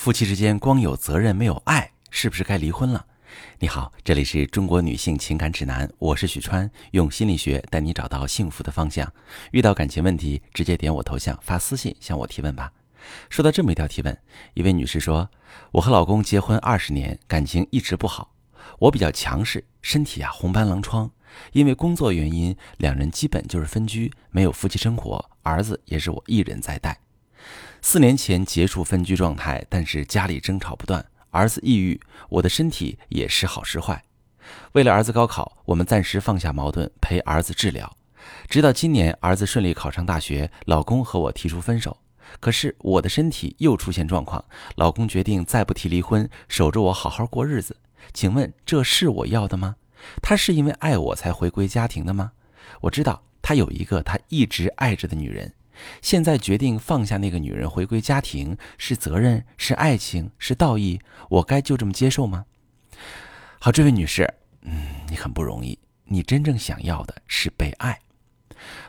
夫妻之间光有责任没有爱，是不是该离婚了？你好，这里是中国女性情感指南，我是许川，用心理学带你找到幸福的方向。遇到感情问题，直接点我头像发私信向我提问吧。说到这么一条提问，一位女士说：“我和老公结婚二十年，感情一直不好。我比较强势，身体啊红斑狼疮，因为工作原因，两人基本就是分居，没有夫妻生活，儿子也是我一人在带。”四年前结束分居状态，但是家里争吵不断，儿子抑郁，我的身体也时好时坏。为了儿子高考，我们暂时放下矛盾，陪儿子治疗。直到今年，儿子顺利考上大学，老公和我提出分手。可是我的身体又出现状况，老公决定再不提离婚，守着我好好过日子。请问这是我要的吗？他是因为爱我才回归家庭的吗？我知道他有一个他一直爱着的女人。现在决定放下那个女人，回归家庭，是责任，是爱情，是道义，我该就这么接受吗？好，这位女士，嗯，你很不容易，你真正想要的是被爱。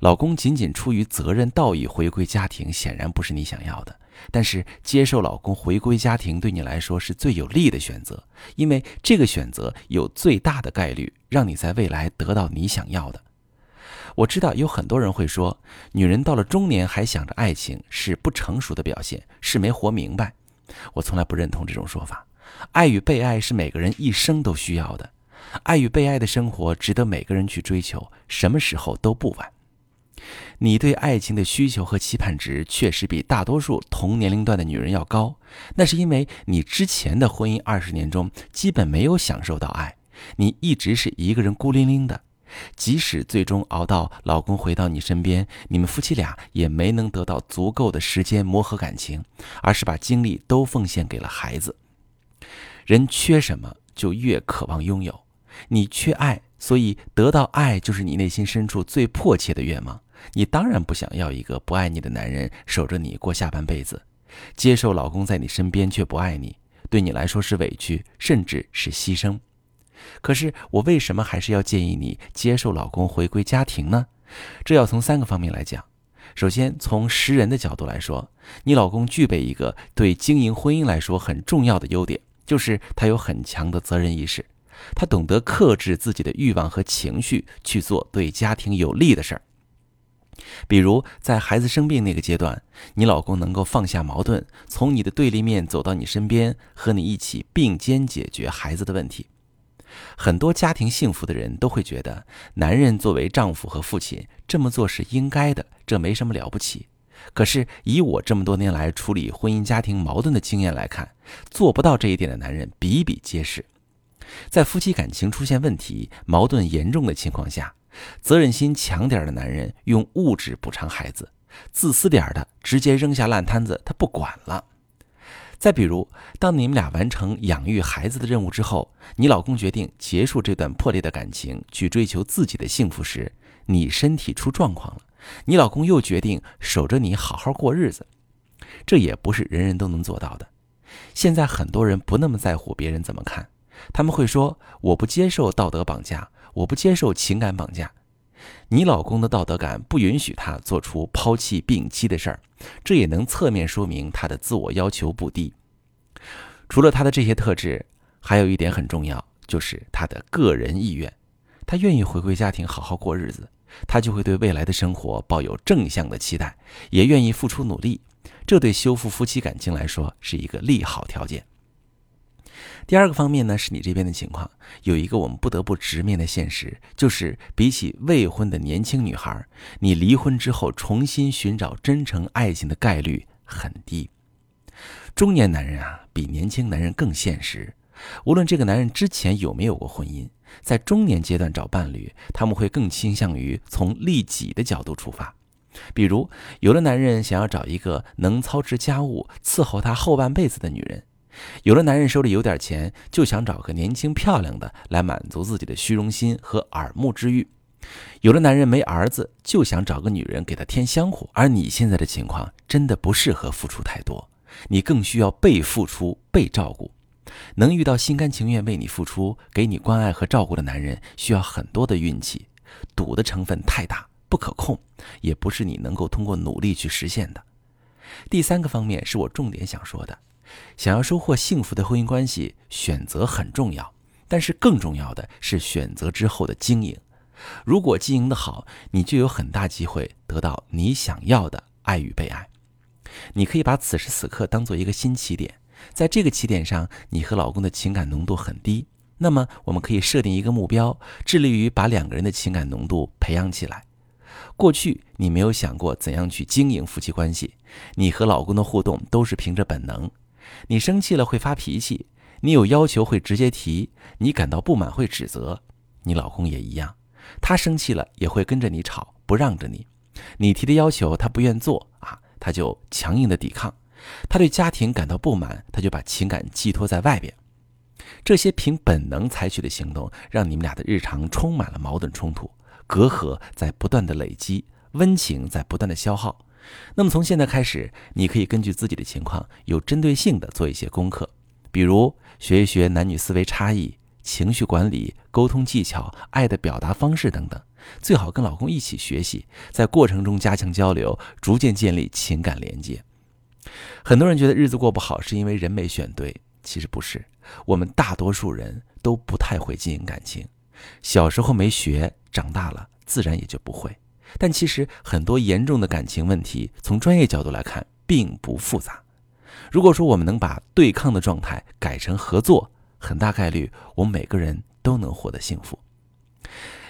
老公仅仅出于责任、道义回归家庭，显然不是你想要的。但是接受老公回归家庭，对你来说是最有利的选择，因为这个选择有最大的概率让你在未来得到你想要的。我知道有很多人会说，女人到了中年还想着爱情是不成熟的表现，是没活明白。我从来不认同这种说法。爱与被爱是每个人一生都需要的，爱与被爱的生活值得每个人去追求，什么时候都不晚。你对爱情的需求和期盼值确实比大多数同年龄段的女人要高，那是因为你之前的婚姻二十年中基本没有享受到爱，你一直是一个人孤零零的。即使最终熬到老公回到你身边，你们夫妻俩也没能得到足够的时间磨合感情，而是把精力都奉献给了孩子。人缺什么，就越渴望拥有。你缺爱，所以得到爱就是你内心深处最迫切的愿望。你当然不想要一个不爱你的男人守着你过下半辈子，接受老公在你身边却不爱你，对你来说是委屈，甚至是牺牲。可是我为什么还是要建议你接受老公回归家庭呢？这要从三个方面来讲。首先，从识人的角度来说，你老公具备一个对经营婚姻来说很重要的优点，就是他有很强的责任意识，他懂得克制自己的欲望和情绪，去做对家庭有利的事儿。比如在孩子生病那个阶段，你老公能够放下矛盾，从你的对立面走到你身边，和你一起并肩解决孩子的问题。很多家庭幸福的人都会觉得，男人作为丈夫和父亲这么做是应该的，这没什么了不起。可是以我这么多年来处理婚姻家庭矛盾的经验来看，做不到这一点的男人比比皆是。在夫妻感情出现问题、矛盾严重的情况下，责任心强点的男人用物质补偿孩子，自私点的直接扔下烂摊子，他不管了。再比如，当你们俩完成养育孩子的任务之后，你老公决定结束这段破裂的感情，去追求自己的幸福时，你身体出状况了，你老公又决定守着你好好过日子，这也不是人人都能做到的。现在很多人不那么在乎别人怎么看，他们会说：“我不接受道德绑架，我不接受情感绑架。”你老公的道德感不允许他做出抛弃病妻的事儿，这也能侧面说明他的自我要求不低。除了他的这些特质，还有一点很重要，就是他的个人意愿。他愿意回归家庭好好过日子，他就会对未来的生活抱有正向的期待，也愿意付出努力。这对修复夫妻感情来说是一个利好条件。第二个方面呢，是你这边的情况，有一个我们不得不直面的现实，就是比起未婚的年轻女孩，你离婚之后重新寻找真诚爱情的概率很低。中年男人啊，比年轻男人更现实。无论这个男人之前有没有过婚姻，在中年阶段找伴侣，他们会更倾向于从利己的角度出发。比如，有的男人想要找一个能操持家务、伺候他后半辈子的女人。有的男人手里有点钱，就想找个年轻漂亮的来满足自己的虚荣心和耳目之欲；有的男人没儿子，就想找个女人给他添香火。而你现在的情况真的不适合付出太多，你更需要被付出、被照顾。能遇到心甘情愿为你付出、给你关爱和照顾的男人，需要很多的运气，赌的成分太大，不可控，也不是你能够通过努力去实现的。第三个方面是我重点想说的。想要收获幸福的婚姻关系，选择很重要，但是更重要的是选择之后的经营。如果经营的好，你就有很大机会得到你想要的爱与被爱。你可以把此时此刻当做一个新起点，在这个起点上，你和老公的情感浓度很低，那么我们可以设定一个目标，致力于把两个人的情感浓度培养起来。过去你没有想过怎样去经营夫妻关系，你和老公的互动都是凭着本能。你生气了会发脾气，你有要求会直接提，你感到不满会指责，你老公也一样。他生气了也会跟着你吵，不让着你。你提的要求他不愿做啊，他就强硬的抵抗。他对家庭感到不满，他就把情感寄托在外边。这些凭本能采取的行动，让你们俩的日常充满了矛盾冲突，隔阂在不断的累积，温情在不断的消耗。那么从现在开始，你可以根据自己的情况，有针对性的做一些功课，比如学一学男女思维差异。情绪管理、沟通技巧、爱的表达方式等等，最好跟老公一起学习，在过程中加强交流，逐渐建立情感连接。很多人觉得日子过不好是因为人没选对，其实不是，我们大多数人都不太会经营感情，小时候没学，长大了自然也就不会。但其实很多严重的感情问题，从专业角度来看并不复杂。如果说我们能把对抗的状态改成合作，很大概率，我们每个人都能获得幸福。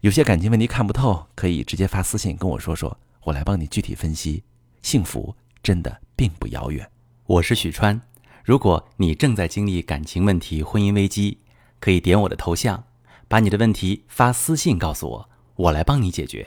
有些感情问题看不透，可以直接发私信跟我说说，我来帮你具体分析。幸福真的并不遥远。我是许川，如果你正在经历感情问题、婚姻危机，可以点我的头像，把你的问题发私信告诉我，我来帮你解决。